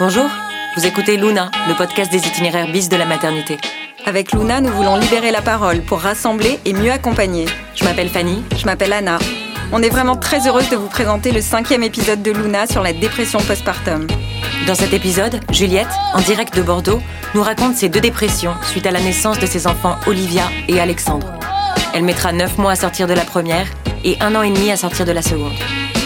Bonjour, vous écoutez Luna, le podcast des itinéraires bis de la maternité. Avec Luna, nous voulons libérer la parole pour rassembler et mieux accompagner. Je m'appelle Fanny. Je m'appelle Anna. On est vraiment très heureuse de vous présenter le cinquième épisode de Luna sur la dépression postpartum. Dans cet épisode, Juliette, en direct de Bordeaux, nous raconte ses deux dépressions suite à la naissance de ses enfants Olivia et Alexandre. Elle mettra 9 mois à sortir de la première et un an et demi à sortir de la seconde.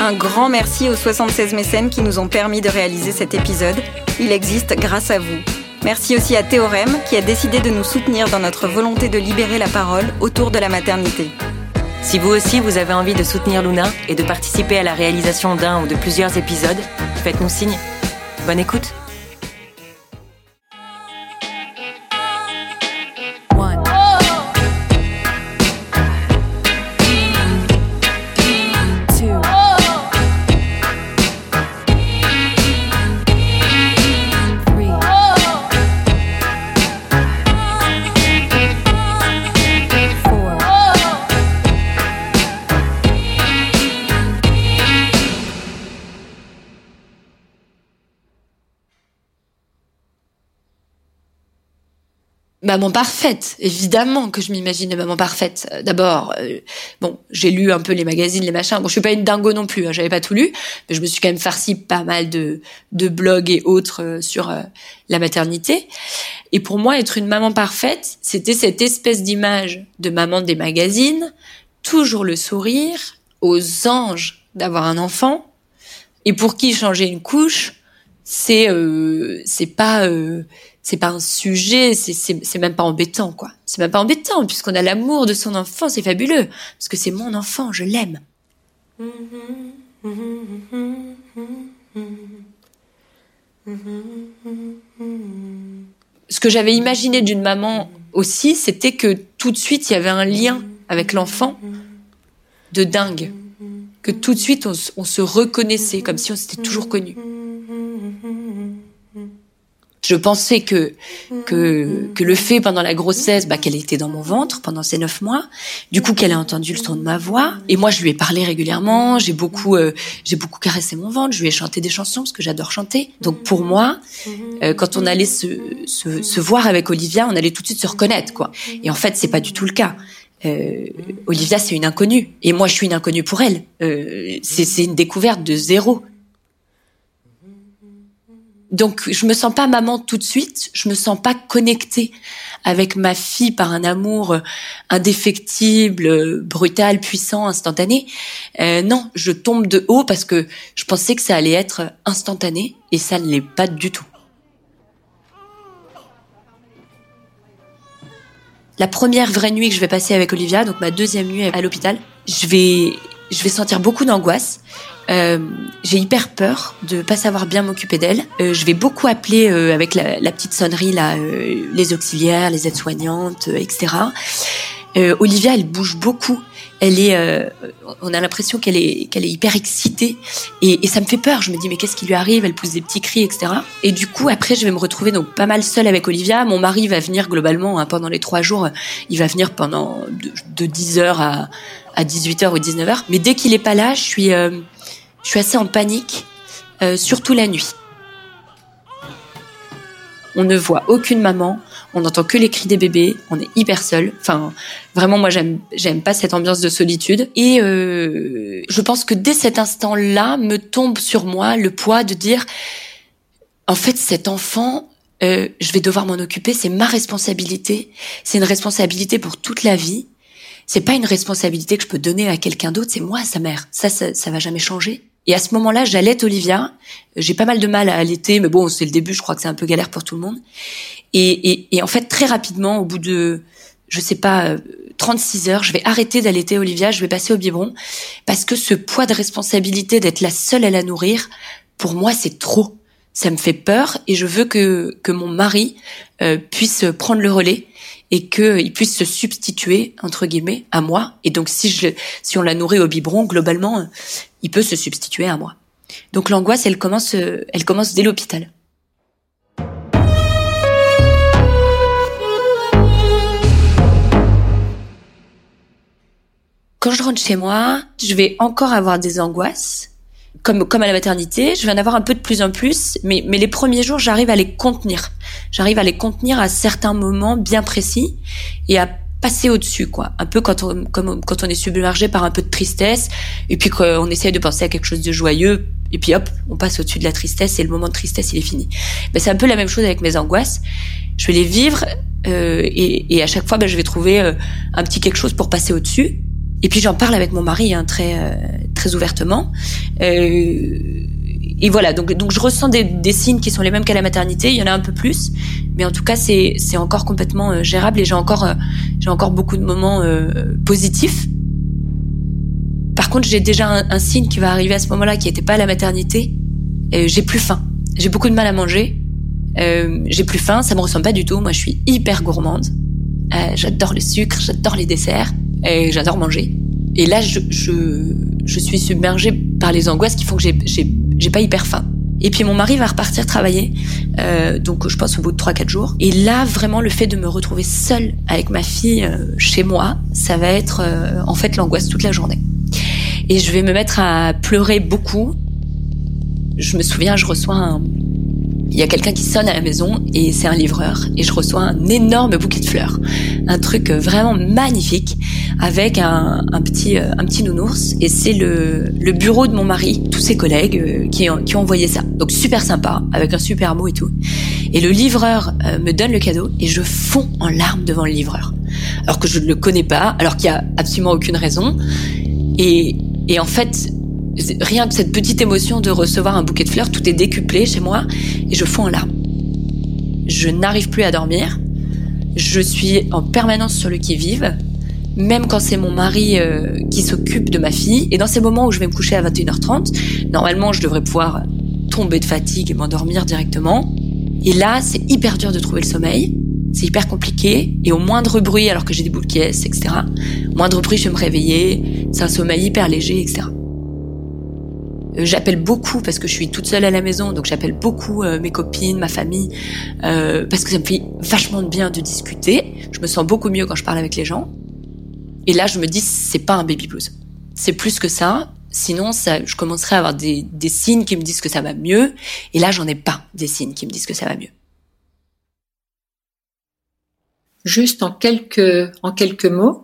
Un grand merci aux 76 mécènes qui nous ont permis de réaliser cet épisode. Il existe grâce à vous. Merci aussi à Théorème qui a décidé de nous soutenir dans notre volonté de libérer la parole autour de la maternité. Si vous aussi vous avez envie de soutenir Luna et de participer à la réalisation d'un ou de plusieurs épisodes, faites-nous signe. Bonne écoute maman parfaite, évidemment que je m'imagine maman parfaite. Euh, d'abord, euh, bon, j'ai lu un peu les magazines, les machins. Bon, je suis pas une dingo non plus, hein, j'avais pas tout lu, mais je me suis quand même farci pas mal de, de blogs et autres euh, sur la maternité. Et pour moi, être une maman parfaite, c'était cette espèce d'image de maman des magazines, toujours le sourire, aux anges d'avoir un enfant, et pour qui changer une couche, c'est c'est pas c'est pas un sujet, c'est même pas embêtant, quoi. C'est même pas embêtant, puisqu'on a l'amour de son enfant, c'est fabuleux. Parce que c'est mon enfant, je l'aime. Ce que j'avais imaginé d'une maman aussi, c'était que tout de suite, il y avait un lien avec l'enfant de dingue. Que tout de suite, on, on se reconnaissait, comme si on s'était toujours connu je pensais que que que le fait pendant la grossesse, bah, qu'elle était dans mon ventre pendant ces neuf mois, du coup qu'elle a entendu le son de ma voix, et moi je lui ai parlé régulièrement, j'ai beaucoup euh, j'ai beaucoup caressé mon ventre, je lui ai chanté des chansons parce que j'adore chanter. Donc pour moi, euh, quand on allait se, se, se voir avec Olivia, on allait tout de suite se reconnaître quoi. Et en fait c'est pas du tout le cas. Euh, Olivia, c'est une inconnue, et moi, je suis une inconnue pour elle. Euh, c'est une découverte de zéro. Donc je me sens pas maman tout de suite, je me sens pas connectée avec ma fille par un amour indéfectible, brutal, puissant, instantané. Euh, non, je tombe de haut parce que je pensais que ça allait être instantané et ça ne l'est pas du tout. La première vraie nuit que je vais passer avec Olivia, donc ma deuxième nuit à l'hôpital, je vais je vais sentir beaucoup d'angoisse. Euh, j'ai hyper peur de pas savoir bien m'occuper d'elle. Euh, je vais beaucoup appeler euh, avec la, la, petite sonnerie là, euh, les auxiliaires, les aides-soignantes, euh, etc. Olivia, elle bouge beaucoup. Elle est, on a l'impression qu'elle est, qu'elle est hyper excitée et, et, ça me fait peur. Je me dis mais qu'est-ce qui lui arrive? Elle pousse des petits cris, etc. Et du coup après je vais me retrouver donc pas mal seule avec Olivia. Mon mari va venir globalement hein, pendant les trois jours. Il va venir pendant de, de 10 heures à à 18h ou 19h. Mais dès qu'il est pas là, je suis, euh, je suis assez en panique, euh, surtout la nuit. On ne voit aucune maman, on n'entend que les cris des bébés, on est hyper seul. Enfin, vraiment, moi, j'aime, j'aime pas cette ambiance de solitude. Et euh, je pense que dès cet instant-là, me tombe sur moi le poids de dire, en fait, cet enfant, euh, je vais devoir m'en occuper, c'est ma responsabilité, c'est une responsabilité pour toute la vie c'est pas une responsabilité que je peux donner à quelqu'un d'autre, c'est moi sa mère. Ça, ça, ça va jamais changer. Et à ce moment-là, j'allaite Olivia. J'ai pas mal de mal à allaiter, mais bon, c'est le début. Je crois que c'est un peu galère pour tout le monde. Et, et, et en fait, très rapidement, au bout de, je sais pas, 36 heures, je vais arrêter d'allaiter Olivia. Je vais passer au biberon parce que ce poids de responsabilité d'être la seule à la nourrir, pour moi, c'est trop. Ça me fait peur et je veux que que mon mari euh, puisse prendre le relais et qu'il puisse se substituer entre guillemets à moi. Et donc si je si on la nourrit au biberon, globalement, il peut se substituer à moi. Donc l'angoisse, elle commence, elle commence dès l'hôpital. Quand je rentre chez moi, je vais encore avoir des angoisses comme comme à la maternité, je vais en avoir un peu de plus en plus, mais mais les premiers jours, j'arrive à les contenir. J'arrive à les contenir à certains moments bien précis et à passer au-dessus, quoi. Un peu quand on, comme, quand on est submergé par un peu de tristesse, et puis qu'on essaye de penser à quelque chose de joyeux, et puis hop, on passe au-dessus de la tristesse, et le moment de tristesse, il est fini. Ben, c'est un peu la même chose avec mes angoisses. Je vais les vivre, euh, et, à chaque fois, ben, je vais trouver euh, un petit quelque chose pour passer au-dessus. Et puis j'en parle avec mon mari hein, très euh, très ouvertement. Et voilà, donc, je ressens des, signes qui sont les mêmes qu'à la maternité. Il y en a un peu plus, mais en tout cas, c'est, encore complètement euh, gérable et j'ai encore, euh, j'ai encore beaucoup de moments euh, positifs. Par contre, j'ai déjà un, signe qui va arriver à ce moment-là qui n'était pas à la maternité. j'ai plus faim. J'ai beaucoup de mal à manger. j'ai plus faim. Ça me ressemble pas du tout. Moi, je suis hyper gourmande. j'adore le sucre, j'adore les desserts et j'adore manger. Et là, je, je, je suis submergée par les angoisses qui font que j'ai, pas hyper faim. Et puis mon mari va repartir travailler, euh, donc je pense au bout de 3-4 jours. Et là, vraiment, le fait de me retrouver seule avec ma fille euh, chez moi, ça va être euh, en fait l'angoisse toute la journée. Et je vais me mettre à pleurer beaucoup. Je me souviens, je reçois un, il y a quelqu'un qui sonne à la maison et c'est un livreur et je reçois un énorme bouquet de fleurs, un truc vraiment magnifique avec un, petit euh, un petit nounours et c'est le, le bureau de mon mari, tous ses collègues euh, qui ont, qui ont envoyé ça. Donc super sympa avec un super mot et tout. Et le livreur euh, me donne le cadeau et je fonds en larmes devant le livreur alors que je ne le connais pas, alors qu'il y a absolument aucune raison. Et, et en fait, rien que cette petite émotion de recevoir un bouquet de fleurs, tout est décuplé chez moi et je fonds en larmes. Je n'arrive plus à dormir. Je suis en permanence sur le qui-vive, même quand c'est mon mari euh, qui s'occupe de ma fille. Et dans ces moments où je vais me coucher à 21h30, normalement je devrais pouvoir tomber de fatigue et m'endormir directement. Et là, c'est hyper dur de trouver le sommeil. C'est hyper compliqué. Et au moindre bruit, alors que j'ai des boules caisse, etc., au moindre bruit, je vais me réveiller. C'est un sommeil hyper léger, etc. Euh, j'appelle beaucoup parce que je suis toute seule à la maison, donc j'appelle beaucoup euh, mes copines, ma famille, euh, parce que ça me fait vachement de bien de discuter. Je me sens beaucoup mieux quand je parle avec les gens. Et là, je me dis, c'est pas un baby blues. C'est plus que ça. Sinon, ça, je commencerai à avoir des, des signes qui me disent que ça va mieux. Et là, j'en ai pas des signes qui me disent que ça va mieux. Juste en quelques, en quelques mots,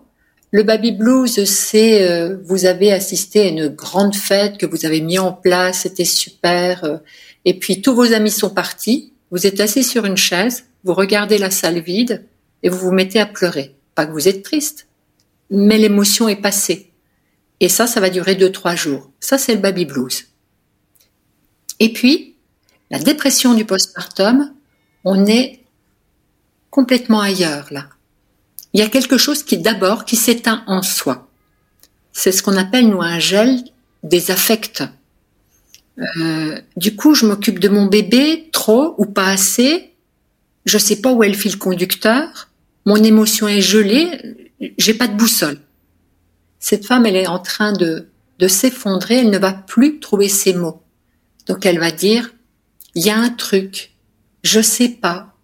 le baby blues, c'est euh, vous avez assisté à une grande fête que vous avez mis en place, c'était super, euh, et puis tous vos amis sont partis. Vous êtes assis sur une chaise, vous regardez la salle vide et vous vous mettez à pleurer. Pas que vous êtes triste, mais l'émotion est passée. Et ça, ça va durer deux trois jours. Ça, c'est le baby blues. Et puis, la dépression du postpartum, on est complètement ailleurs là il y a quelque chose qui d'abord qui s'éteint en soi. C'est ce qu'on appelle nous un gel des affects. Euh, du coup, je m'occupe de mon bébé trop ou pas assez. Je sais pas où est le fil conducteur. Mon émotion est gelée. J'ai pas de boussole. Cette femme, elle est en train de, de s'effondrer. Elle ne va plus trouver ses mots. Donc elle va dire, il y a un truc. Je sais pas.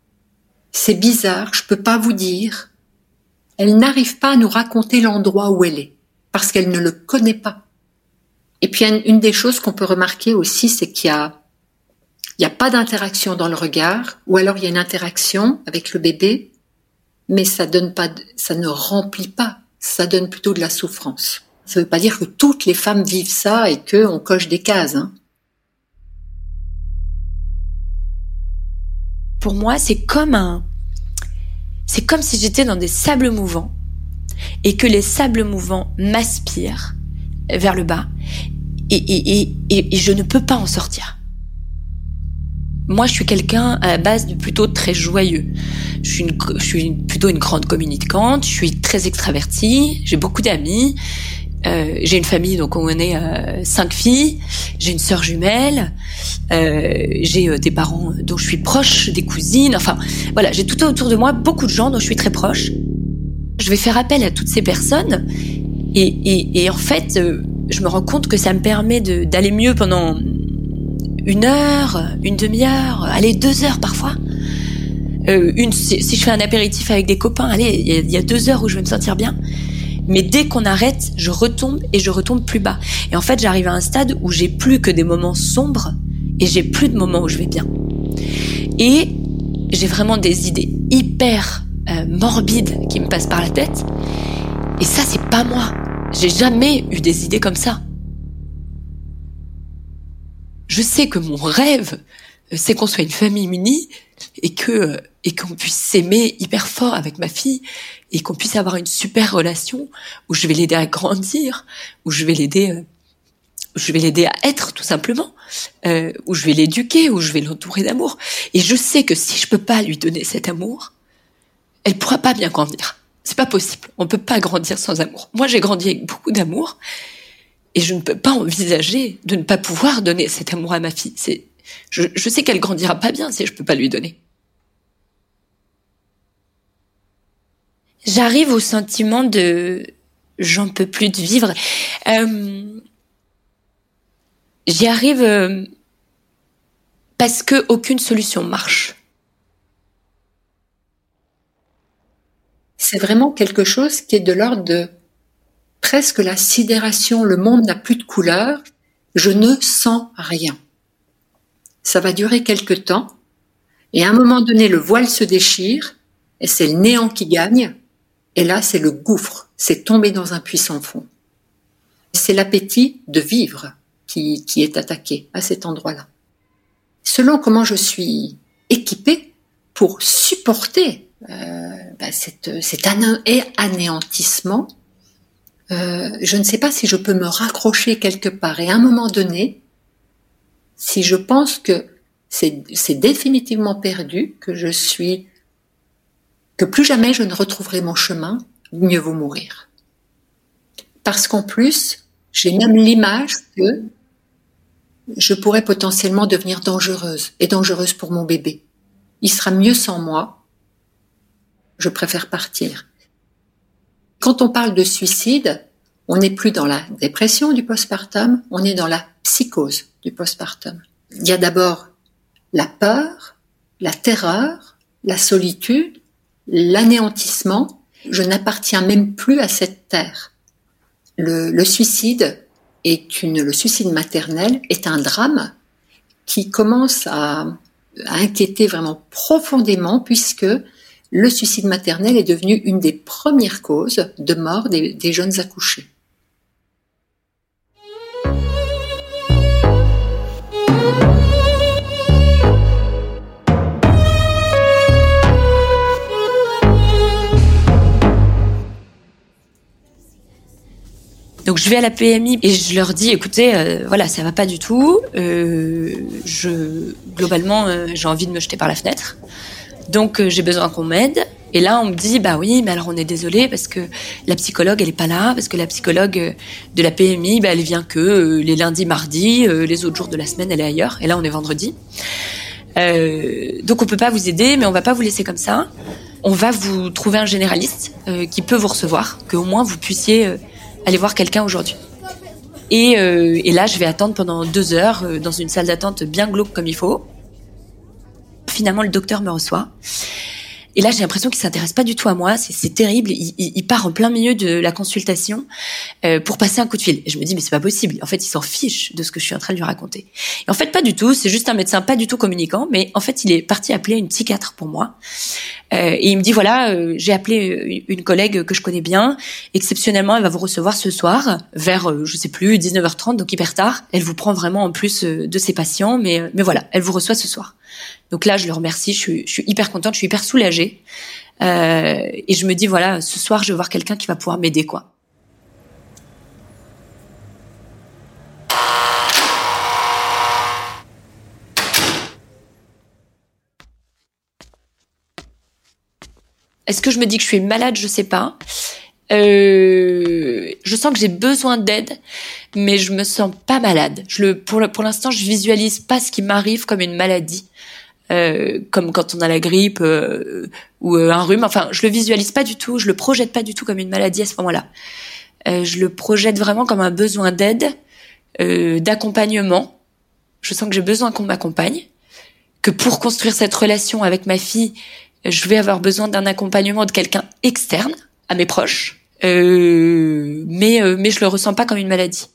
C'est bizarre. Je peux pas vous dire elle n'arrive pas à nous raconter l'endroit où elle est, parce qu'elle ne le connaît pas. Et puis une des choses qu'on peut remarquer aussi, c'est qu'il y a, il n'y a pas d'interaction dans le regard, ou alors il y a une interaction avec le bébé, mais ça ne remplit pas, ça donne plutôt de la souffrance. Ça ne veut pas dire que toutes les femmes vivent ça et que on coche des cases. Hein. Pour moi, c'est comme un, c'est comme si j'étais dans des sables mouvants et que les sables mouvants m'aspirent vers le bas et, et, et, et, je ne peux pas en sortir. Moi, je suis quelqu'un à la base plutôt très joyeux. Je suis, je suis plutôt une grande communicante, je suis très extravertie, j'ai beaucoup d'amis, euh, j'ai une famille, donc on est euh, cinq filles. J'ai une sœur jumelle. Euh, j'ai euh, des parents dont je suis proche, des cousines. Enfin, voilà, j'ai tout autour de moi beaucoup de gens dont je suis très proche. Je vais faire appel à toutes ces personnes et, et, et en fait, euh, je me rends compte que ça me permet d'aller mieux pendant une heure, une demi-heure, allez deux heures parfois. une, si, je fais un apéritif avec des copains, allez, il y, a deux heures où je vais me sentir bien. Mais dès qu'on arrête, je retombe et je retombe plus bas. Et en fait, j'arrive à un stade où j'ai plus que des moments sombres et j'ai plus de moments où je vais bien. Et j'ai vraiment des idées hyper euh, morbides qui me passent par la tête. Et ça, c'est pas moi. J'ai jamais eu des idées comme ça. Je sais que mon rêve, euh, c'est qu'on soit une famille unie et que euh, et qu'on puisse s'aimer hyper fort avec ma fille et qu'on puisse avoir une super relation où je vais l'aider à grandir, où je vais l'aider euh, je vais l'aider à être tout simplement, euh, où je vais l'éduquer, où je vais l'entourer d'amour. Et je sais que si je peux pas lui donner cet amour, elle pourra pas bien grandir. C'est pas possible. On peut pas grandir sans amour. Moi, j'ai grandi avec beaucoup d'amour et je ne peux pas envisager de ne pas pouvoir donner cet amour à ma fille. C'est, je, je sais qu'elle grandira pas bien si je peux pas lui donner. J'arrive au sentiment de j'en peux plus de vivre. Euh, J'y arrive euh, parce que aucune solution marche. C'est vraiment quelque chose qui est de l'ordre de presque la sidération. Le monde n'a plus de couleur. Je ne sens rien. Ça va durer quelque temps. Et à un moment donné, le voile se déchire et c'est le néant qui gagne. Et là, c'est le gouffre. C'est tomber dans un puissant fond. C'est l'appétit de vivre qui, qui est attaqué à cet endroit-là. Selon comment je suis équipée pour supporter euh, bah, cette, cet anéantissement, euh, je ne sais pas si je peux me raccrocher quelque part. Et à un moment donné, si je pense que c'est définitivement perdu, que je suis, que plus jamais je ne retrouverai mon chemin, mieux vaut mourir. Parce qu'en plus, j'ai même l'image que je pourrais potentiellement devenir dangereuse et dangereuse pour mon bébé. Il sera mieux sans moi. Je préfère partir. Quand on parle de suicide, on n'est plus dans la dépression du postpartum, on est dans la psychose du postpartum. Il y a d'abord la peur, la terreur, la solitude, l'anéantissement. Je n'appartiens même plus à cette terre. Le, suicide est une, le suicide maternel est un drame qui commence à, inquiéter vraiment profondément puisque le suicide maternel est devenu une des premières causes de mort des jeunes accouchés. Donc je vais à la PMI et je leur dis, écoutez, euh, voilà, ça va pas du tout. Euh, je globalement, euh, j'ai envie de me jeter par la fenêtre. Donc euh, j'ai besoin qu'on m'aide. Et là, on me dit, bah oui, mais alors on est désolé parce que la psychologue, elle est pas là, parce que la psychologue de la PMI, bah, elle vient que les lundis, mardis, les autres jours de la semaine, elle est ailleurs. Et là, on est vendredi. donc on peut pas vous aider, mais on va pas vous laisser comme ça. On va vous trouver un généraliste qui peut vous recevoir, que au moins vous puissiez aller voir quelqu'un aujourd'hui. Et, euh, et, là, je vais attendre pendant deux heures euh, dans une salle d'attente bien glauque comme il faut. Finalement, le docteur me reçoit. Et là, j'ai l'impression qu'il s'intéresse pas du tout à moi. C'est terrible. Il, il, part en plein milieu de la consultation euh, pour passer un coup de fil. Et je me dis, mais c'est pas possible. En fait, il s'en fiche de ce que je suis en train de lui raconter. Et en fait, pas du tout. C'est juste un médecin pas du tout communicant. Mais en fait, il est parti appeler une psychiatre pour moi. Euh, et il me dit, voilà, euh, j'ai appelé une collègue que je connais bien. Exceptionnellement, elle va vous recevoir ce soir vers, euh, je sais plus, 19h30, donc hyper tard. Elle vous prend vraiment en plus euh, de ses patients. Mais, mais voilà, elle vous reçoit ce soir. Donc là, je le remercie, je suis, hyper contente, je suis hyper soulagée. Euh, et je me dis, voilà, ce soir, je vais voir quelqu'un qui va pouvoir m'aider, quoi. Est-ce que je me dis que je suis malade? Je sais pas. Euh, je sens que j'ai besoin d'aide, mais je me sens pas malade. Je le, pour, pour l'instant, je visualise pas ce qui m'arrive comme une maladie. Euh, comme quand on a la grippe euh, ou euh, un rhume. Enfin, je le visualise pas du tout, je le projette pas du tout comme une maladie à ce moment-là. Euh, je le projette vraiment comme un besoin d'aide, d'accompagnement. Je sens que j'ai besoin qu'on m'accompagne, que pour construire cette relation avec ma fille, je vais avoir besoin d'un accompagnement de quelqu'un externe à mes proches, euh, mais euh, mais je le ressens pas comme une maladie.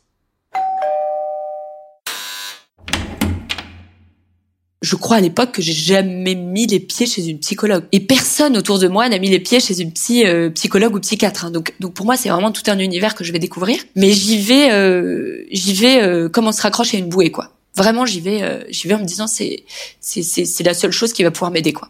Je crois à l'époque que j'ai jamais mis les pieds chez une psychologue et personne autour de moi n'a mis les pieds chez une psy, euh, psychologue ou psychiatre. Hein. Donc, donc pour moi c'est vraiment tout un univers que je vais découvrir. Mais j'y vais, euh, j'y vais euh, comme on se raccroche à une bouée quoi. Vraiment j'y vais, j'y vais en me disant c'est c'est c'est la seule chose qui va pouvoir m'aider quoi.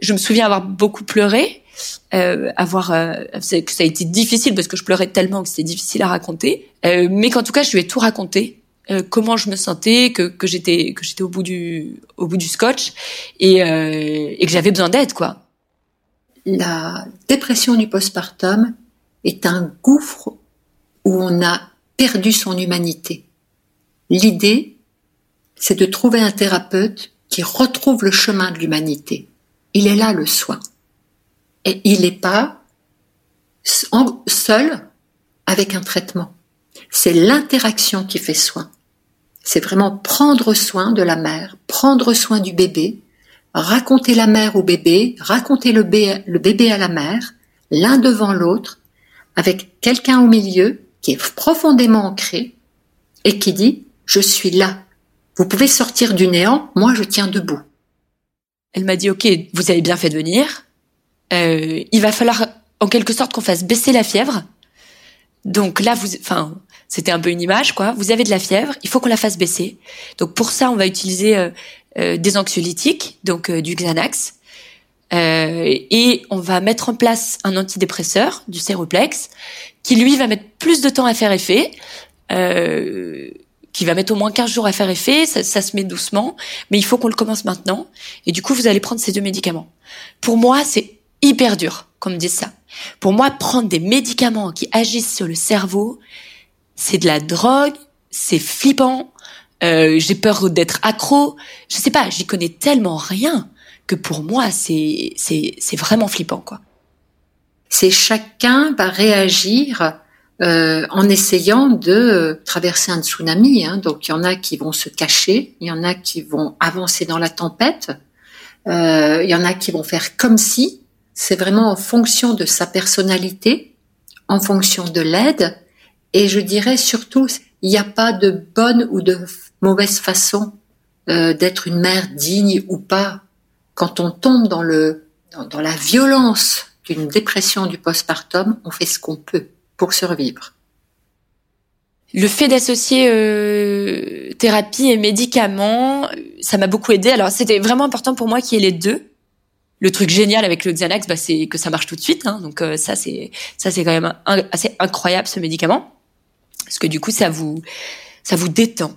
Je me souviens avoir beaucoup pleuré, avoir que ça a été difficile parce que je pleurais tellement que c'était difficile à raconter, mais qu'en tout cas je lui ai tout raconté euh, comment je me sentais, que, que j'étais que j'étais au bout du au bout du scotch et, euh, et que j'avais besoin d'aide quoi. La dépression du postpartum est un gouffre où on a perdu son humanité. L'idée, c'est de trouver un thérapeute qui retrouve le chemin de l'humanité. Il est là le soin. Et il n'est pas seul avec un traitement. C'est l'interaction qui fait soin c'est vraiment prendre soin de la mère, prendre soin du bébé, raconter la mère au bébé, raconter le, bébé, à la mère, l'un devant l'autre, avec quelqu'un au milieu qui est profondément ancré et qui dit ⁇ Je suis là, vous pouvez sortir du néant, moi je tiens debout ⁇ Elle m'a dit ⁇ Ok, vous avez bien fait de venir, euh, il va falloir en quelque sorte qu'on fasse baisser la fièvre. Donc là, vous, enfin, c'était un peu une image, quoi. Vous avez de la fièvre, il faut qu'on la fasse baisser. Donc pour ça, on va utiliser euh, euh, des anxiolytiques, donc euh, du Xanax, et on va mettre en place un antidépresseur, du Séroplex, qui lui va mettre plus de temps à faire effet. qui va mettre au moins 15 jours à faire effet, ça, ça se met doucement, mais il faut qu'on le commence maintenant. Et du coup, vous allez prendre ces deux médicaments. Pour moi, c'est hyper dur qu'on me dise ça. Pour moi, prendre des médicaments qui agissent sur le cerveau, c'est de la drogue, c'est flippant, euh, j'ai peur d'être accro. Je sais pas, j'y connais tellement rien que pour moi c'est c'est c'est vraiment flippant quoi. C'est chacun va réagir euh, en essayant de traverser un tsunami. Hein. Donc il y en a qui vont se cacher, il y en a qui vont avancer dans la tempête, euh, il y en a qui vont faire comme si. C'est vraiment en fonction de sa personnalité, en fonction de l'aide et je dirais surtout, il n'y a pas de bonne ou de mauvaise façon euh, d'être une mère digne ou pas. Quand on tombe dans le dans, la violence d'une dépression du postpartum, on fait ce qu'on peut pour survivre. Le fait d'associer euh, thérapie et médicaments, ça m'a beaucoup aidé. Alors c'était vraiment important pour moi qu'il y ait les deux. Le truc génial avec le Xanax, bah, c'est que ça marche tout de suite. Hein. donc euh, ça c'est ça c'est quand même assez incroyable ce médicament parce que du coup ça vous ça vous détend,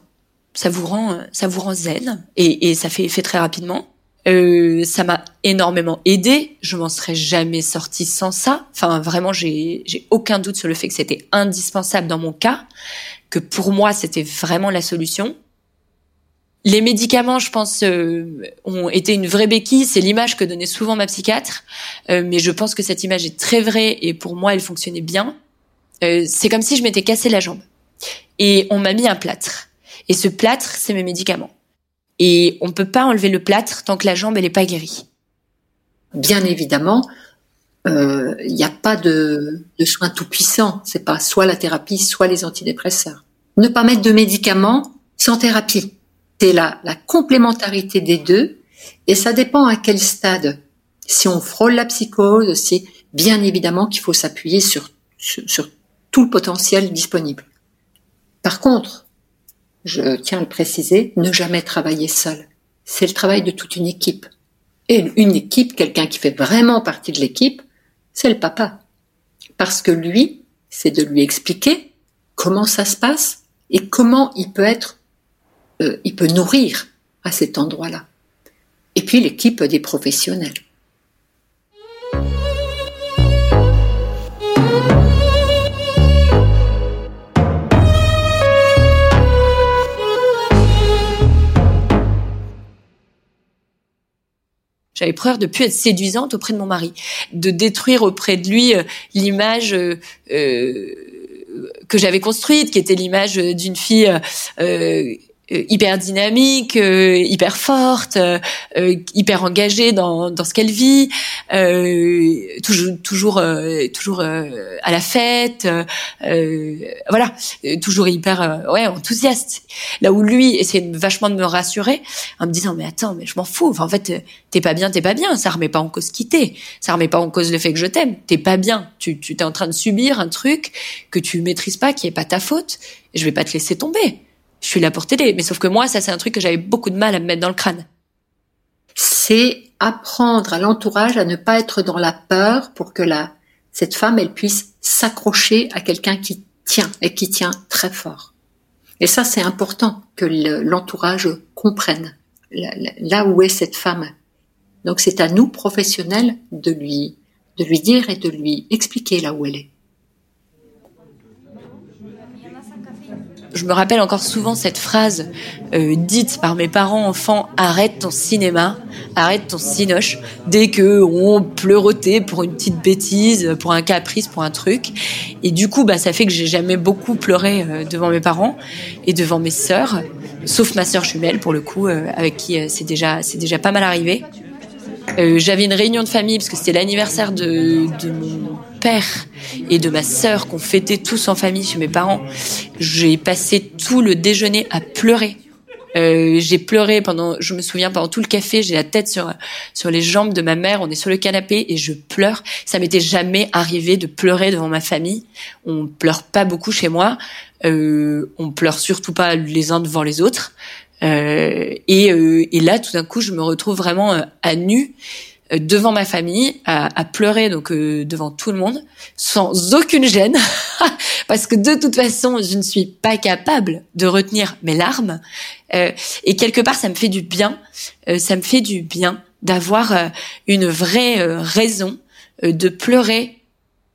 ça vous rend ça vous rend zen et, et ça fait effet très rapidement. Euh, ça m'a énormément aidé. Je m'en serais jamais sortie sans ça. Enfin, vraiment, j'ai aucun doute sur le fait que c'était indispensable dans mon cas, que pour moi c'était vraiment la solution. Les médicaments, je pense, euh, ont été une vraie béquille. C'est l'image que donnait souvent ma psychiatre, euh, mais je pense que cette image est très vraie et pour moi, elle fonctionnait bien. Euh, c'est comme si je m'étais cassé la jambe. Et on m'a mis un plâtre. Et ce plâtre, c'est mes médicaments. Et on peut pas enlever le plâtre tant que la jambe elle est pas guérie. Bien évidemment, il euh, n'y a pas de, de soins tout puissants. C'est pas soit la thérapie, soit les antidépresseurs. Ne pas mettre de médicaments sans thérapie. C'est la, la complémentarité des deux. Et ça dépend à quel stade. Si on frôle la psychose, c'est bien évidemment qu'il faut s'appuyer sur, sur, sur tout le potentiel disponible. Par contre, je tiens à le préciser, ne jamais travailler seul. C'est le travail de toute une équipe. Et une équipe, quelqu'un qui fait vraiment partie de l'équipe, c'est le papa. Parce que lui, c'est de lui expliquer comment ça se passe et comment il peut être, euh, il peut nourrir à cet endroit-là. Et puis l'équipe des professionnels. J'avais peur de plus être séduisante auprès de mon mari, de détruire auprès de lui euh, l'image euh, euh, que j'avais construite, qui était l'image d'une fille hyper dynamique, euh, hyper forte, euh, hyper engagée dans, dans ce qu'elle vit, toujours toujours toujours à la fête, voilà, toujours hyper ouais enthousiaste. Là où lui essayait vachement de me rassurer en me disant mais attends mais je m'en fous, en fait t'es pas bien, t'es pas bien, ça remet pas en cause quitter, ça remet pas en cause le fait que je t'aime, t'es pas bien, tu tu t'es en train de subir un truc que tu maîtrises pas, qui est pas ta faute, et je vais pas te laisser tomber je suis là pour t'aider. Mais sauf que moi, ça, c'est un truc que j'avais beaucoup de mal à me mettre dans le crâne. C'est apprendre à l'entourage à ne pas être dans la peur pour que la, cette femme, elle puisse s'accrocher à quelqu'un qui tient et qui tient très fort. Et ça, c'est important que l'entourage comprenne là où est cette femme. Donc, c'est à nous, professionnels, de lui, de lui dire et de lui expliquer là où elle est. je me rappelle encore souvent cette phrase euh, dite par mes parents enfants arrête ton cinéma, arrête ton cinoche dès que on pleurotait pour une petite bêtise, pour un caprice, pour un truc. Et du coup, bah ça fait que j'ai jamais beaucoup pleuré euh, devant mes parents et devant mes sœurs, sauf ma sœur jumelle pour le coup, euh, avec qui c'est déjà c'est déjà pas mal arrivé. J'avais une réunion de famille parce que c'était l'anniversaire de, de mon père et de ma sœur qu'on fêtait tous en famille chez mes parents. J'ai passé tout le déjeuner à pleurer. Euh, j'ai pleuré pendant, je me souviens pendant tout le café, j'ai la tête sur sur les jambes de ma mère, on est sur le canapé et je pleure. Ça m'était jamais arrivé de pleurer devant ma famille. On pleure pas beaucoup chez moi. Euh, on pleure surtout pas les uns devant les autres. Euh, et, euh, et là, tout d'un coup, je me retrouve vraiment euh, à nu devant ma famille à, à pleurer donc euh, devant tout le monde sans aucune gêne. Parce que de toute façon je ne suis pas capable de retenir mes larmes. Euh, et quelque part ça me fait du bien euh, ça me fait du bien d'avoir une vraie raison de pleurer.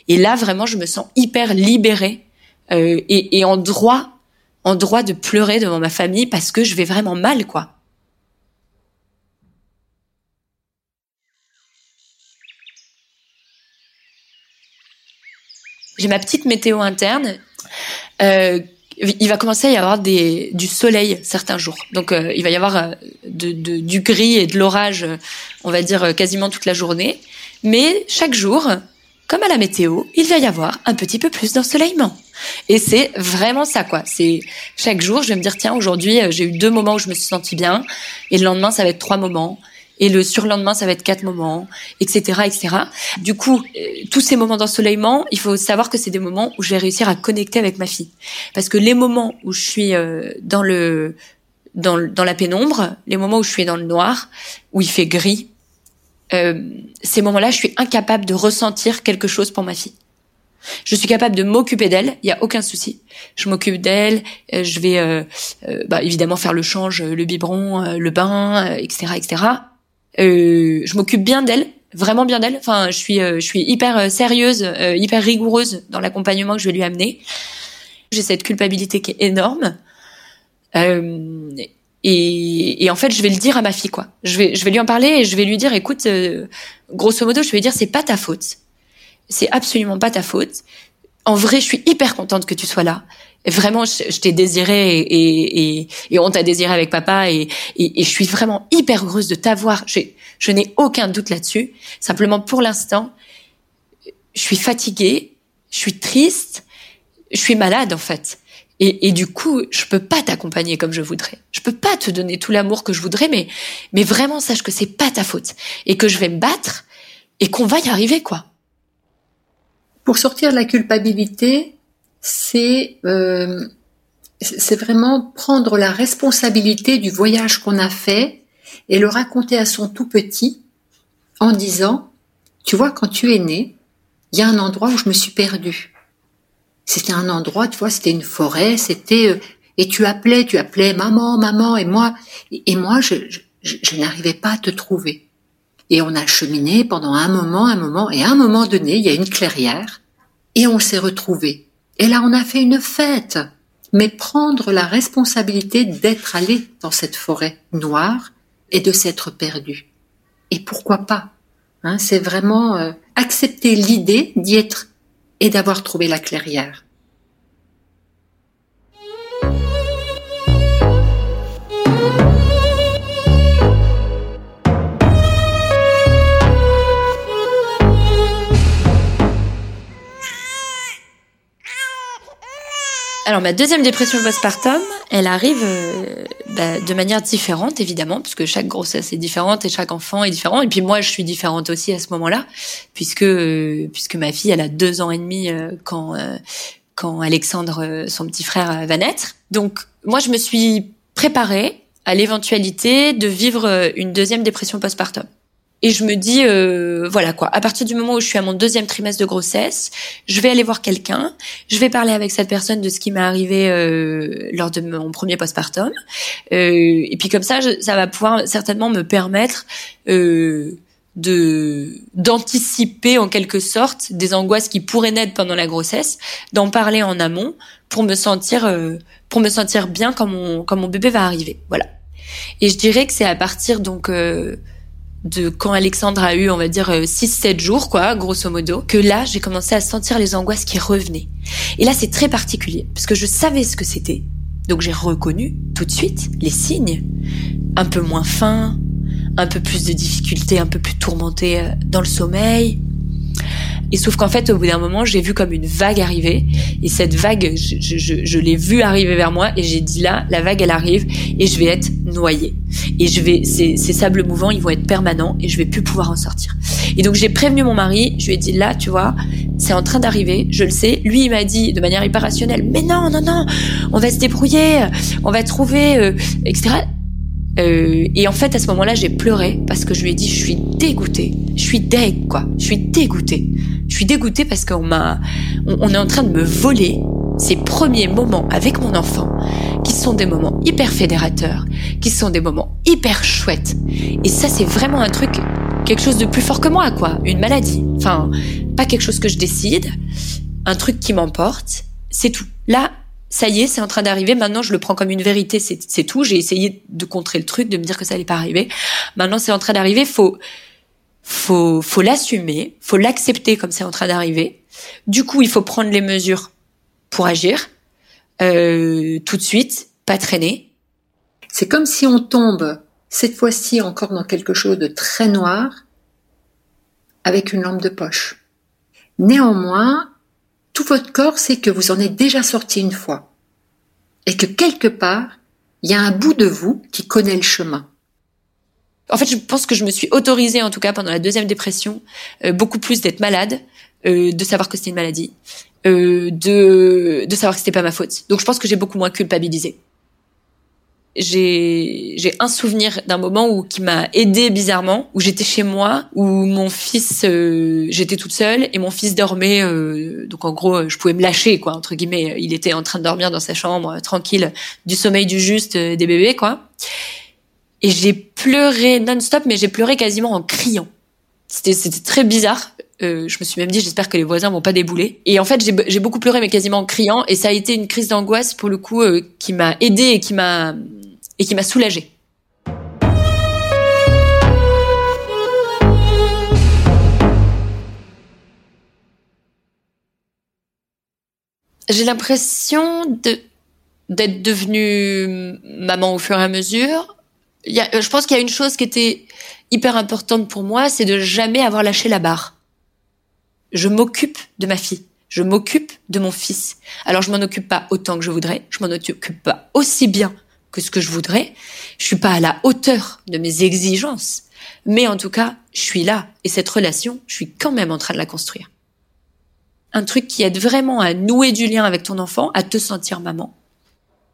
Et là vraiment je me sens hyper libérée et, et en droit en droit de pleurer devant ma famille parce que je vais vraiment mal quoi j'ai ma petite météo interne. Euh, il va commencer à y avoir des, du soleil certains jours. Donc euh, il va y avoir euh, du gris et de l'orage, on va dire quasiment toute la journée. Mais chaque jour, comme à la météo, il va y avoir un petit peu plus d'ensoleillement. Et c'est vraiment ça, quoi. C'est chaque jour, je vais me dire tiens, aujourd'hui, j'ai eu deux moments où je me suis sentie bien, et le lendemain, ça va être trois moments et le surlendemain ça va être quatre moments, etc., etc. Du coup, euh, tous ces moments d'ensoleillement, il faut savoir que c'est des moments où je vais réussir à connecter avec ma fille, parce que les moments où je suis euh, dans le dans, dans la pénombre, les moments où je suis dans le noir, où il fait gris, euh, ces moments-là, je suis incapable de ressentir quelque chose pour ma fille. Je suis capable de m'occuper d'elle, il y a aucun souci. Je m'occupe d'elle, je vais euh, bah, évidemment faire le change, le biberon, le bain, etc., etc. Euh, je m'occupe bien d'elle, vraiment bien d'elle. Enfin, je suis, euh, je suis hyper euh, sérieuse, hyper rigoureuse dans l'accompagnement que je vais lui amener. J'ai cette culpabilité qui est énorme. Et, et, en fait, je vais le dire à ma fille, quoi. Je vais, je vais lui en parler et je vais lui dire, écoute, grosso modo, je vais lui dire, c'est pas ta faute. C'est absolument pas ta faute. En vrai, je suis hyper contente que tu sois là vraiment, je, t'ai désiré et, et, et on t'a désiré avec papa et, je suis vraiment hyper heureuse de t'avoir. Je n'ai aucun doute là-dessus. Simplement, pour l'instant, je suis fatiguée, je suis triste, je suis malade en fait. Et, et du coup, je peux pas t'accompagner comme je voudrais. Je peux pas te donner tout l'amour que je voudrais, mais mais vraiment sache que c'est pas ta faute et que je vais me battre et qu'on va y arriver quoi. Pour sortir de la culpabilité, c'est euh, c'est vraiment prendre la responsabilité du voyage qu'on a fait et le raconter à son tout petit en disant, tu vois, quand tu es né, il y a un endroit où je me suis perdue. C'était un endroit, tu vois, c'était une forêt, c'était euh, et tu appelais, tu appelais maman, maman, et moi, et, moi, je, je n'arrivais pas à te trouver. Et on a cheminé pendant un moment, un moment, et à un moment donné, il y a une clairière, et on s'est retrouvés. Et là, on a fait une fête. Mais prendre la responsabilité d'être allé dans cette forêt noire et de s'être perdu. Et pourquoi pas hein, C'est vraiment euh, accepter l'idée d'y être et d'avoir trouvé la clairière. Alors ma deuxième dépression postpartum, elle arrive euh, bah, de manière différente évidemment, puisque chaque grossesse est différente et chaque enfant est différent. Et puis moi, je suis différente aussi à ce moment-là, puisque euh, puisque ma fille, elle a deux ans et demi euh, quand quand Alexandre, son petit frère, va naître. Donc moi, je me suis préparée à l'éventualité de vivre une deuxième dépression postpartum. Et je me dis, euh, voilà quoi, à partir du moment où je suis à mon deuxième trimestre de grossesse, je vais aller voir quelqu'un, je vais parler avec cette personne de ce qui m'est arrivé euh, lors de mon premier postpartum. Euh, et puis comme ça, ça va pouvoir certainement me permettre euh, de d'anticiper en quelque sorte des angoisses qui pourraient naître pendant la grossesse, d'en parler en amont pour me sentir euh, pour me sentir bien quand mon quand mon bébé va arriver. Voilà. Et je dirais que c'est à partir donc euh, de quand Alexandre a eu, on va dire, 6-7 euh, jours, quoi, grosso modo, que là, j'ai commencé à sentir les angoisses qui revenaient. Et là, c'est très particulier, parce que je savais ce que c'était. Donc j'ai reconnu tout de suite les signes. Un peu moins faim, un peu plus de difficultés, un peu plus tourmenté euh, dans le sommeil, et sauf qu'en fait, au bout d'un moment, j'ai vu comme une vague arriver. Et cette vague, je, je, je l'ai vue arriver vers moi et j'ai dit là, la vague, elle arrive et je vais être noyée. Et je vais, ces, ces sables mouvants, ils vont être permanents et je vais plus pouvoir en sortir. Et donc j'ai prévenu mon mari. Je lui ai dit là, tu vois, c'est en train d'arriver. Je le sais. Lui, il m'a dit de manière hyper rationnelle, mais non, non, non, on va se débrouiller, on va trouver, euh, etc. Euh, et en fait, à ce moment-là, j'ai pleuré parce que je lui ai dit, je suis dégoûtée, je suis deg, quoi, je suis dégoûtée. Je suis dégoûtée parce qu'on m'a, on, est en train de me voler ces premiers moments avec mon enfant, qui sont des moments hyper fédérateurs, qui sont des moments hyper chouettes. Et ça, c'est vraiment un truc, quelque chose de plus fort que moi, quoi, une maladie. Enfin, pas quelque chose que je décide, un truc qui m'emporte, c'est tout. Là, ça y est, c'est en train d'arriver. Maintenant, je le prends comme une vérité. C'est tout. J'ai essayé de contrer le truc, de me dire que ça allait pas arriver. Maintenant, c'est en train d'arriver. Faut, faut, faut l'assumer. Faut l'accepter comme c'est en train d'arriver. Du coup, il faut prendre les mesures pour agir euh, tout de suite, pas traîner. C'est comme si on tombe cette fois-ci encore dans quelque chose de très noir avec une lampe de poche. Néanmoins, tout votre corps sait que vous en êtes déjà sorti une fois. Et que quelque part, il y a un bout de vous qui connaît le chemin. En fait, je pense que je me suis autorisée, en tout cas pendant la deuxième dépression, euh, beaucoup plus d'être malade, euh, de savoir que c'était une maladie, euh, de, de savoir que c'était pas ma faute. Donc je pense que j'ai beaucoup moins culpabilisé j'ai un souvenir d'un moment où qui m'a aidé bizarrement où j'étais chez moi où mon fils euh, j'étais toute seule et mon fils dormait euh, donc en gros je pouvais me lâcher quoi entre guillemets. Il était en train de dormir dans sa chambre tranquille du sommeil du juste euh, des bébés quoi. Et j'ai pleuré non-stop mais j'ai pleuré quasiment en criant. C'était c'était très bizarre. Euh, je me suis même dit j'espère que les voisins vont pas débouler. Et en fait j'ai beaucoup pleuré mais quasiment en criant. Et ça a été une crise d'angoisse pour le coup qui m'a aidé et qui m'a et qui m'a soulagée. J'ai l'impression d'être devenue maman au fur et à mesure. Je pense qu'il y a une chose qui était hyper importante pour moi, c'est de jamais avoir lâché la barre. Je m'occupe de ma fille. Je m'occupe de mon fils. Alors je m'en occupe pas autant que je voudrais. Je m'en occupe pas aussi bien que ce que je voudrais. Je suis pas à la hauteur de mes exigences. Mais en tout cas, je suis là. Et cette relation, je suis quand même en train de la construire. Un truc qui aide vraiment à nouer du lien avec ton enfant, à te sentir maman,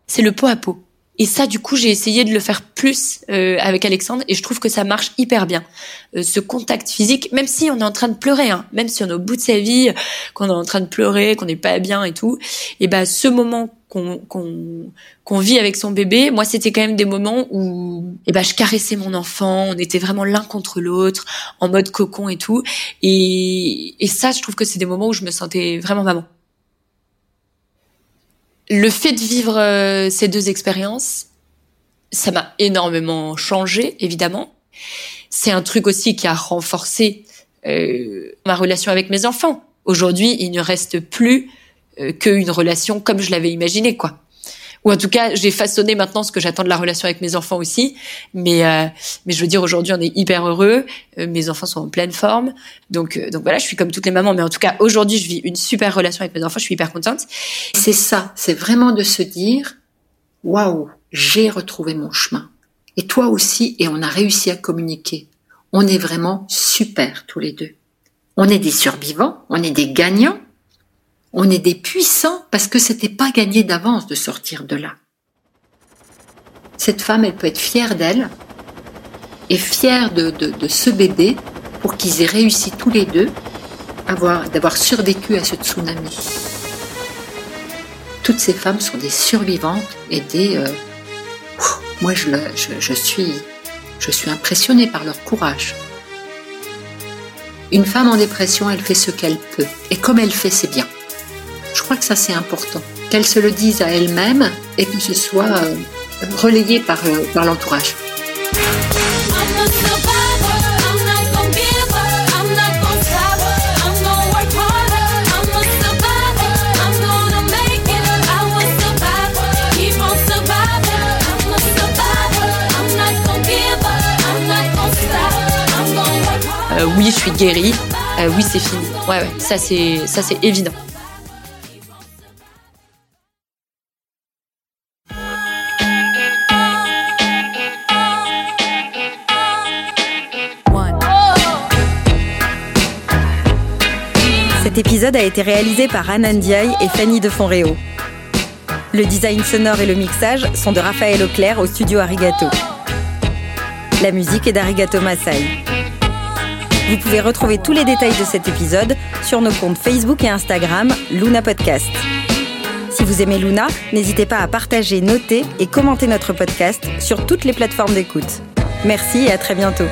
c'est le pot à pot. Et ça, du coup, j'ai essayé de le faire plus euh, avec Alexandre et je trouve que ça marche hyper bien. Euh, ce contact physique, même si on est en train de pleurer, hein, même si on est au bout de sa vie, qu'on est en train de pleurer, qu'on n'est pas bien et tout, et ben ce moment qu'on vit avec son bébé, moi c'était quand même des moments où eh ben je caressais mon enfant, on était vraiment l'un contre l'autre, en mode cocon et tout, et et ça je trouve que c'est des moments où je me sentais vraiment maman. Le fait de vivre euh, ces deux expériences, ça m'a énormément changé évidemment. C'est un truc aussi qui a renforcé euh, ma relation avec mes enfants. Aujourd'hui, il ne reste plus euh, qu'une relation comme je l'avais imaginé, quoi. Ou en tout cas j'ai façonné maintenant ce que j'attends de la relation avec mes enfants aussi. Mais euh, mais je veux dire aujourd'hui on est hyper heureux, euh, mes enfants sont en pleine forme, donc euh, donc voilà je suis comme toutes les mamans, mais en tout cas aujourd'hui je vis une super relation avec mes enfants, je suis hyper contente. C'est ça, c'est vraiment de se dire waouh j'ai retrouvé mon chemin et toi aussi et on a réussi à communiquer. On est vraiment super tous les deux. On est des survivants, on est des gagnants on est des puissants parce que c'était pas gagné d'avance de sortir de là. Cette femme, elle peut être fière d'elle et fière de, de, ce bébé pour qu'ils aient réussi tous les deux d'avoir survécu à ce tsunami. Toutes ces femmes sont des survivantes et des... Euh, moi, suis, je suis impressionnée par leur courage. Une femme en dépression, elle fait ce qu'elle peut. Et comme elle fait, c'est bien. Je crois que ça c'est important, qu'elle se le dise à elle-même et que ce soit euh, relayé par, euh, par l'entourage. Euh, oui, je suis guérie. oui, c'est fini. Ouais, ouais, ça c'est ça c'est évident. Cet épisode a été réalisé par Anne Ndiaye et Fanny de Fonréo. Le design sonore et le mixage sont de Raphaël Auclair au studio Arigato. La musique est d'Arigato Masai. Vous pouvez retrouver tous les détails de cet épisode sur nos comptes Facebook et Instagram Luna Podcast. Si vous aimez Luna, n'hésitez pas à partager, noter et commenter notre podcast sur toutes les plateformes d'écoute. Merci et à très bientôt.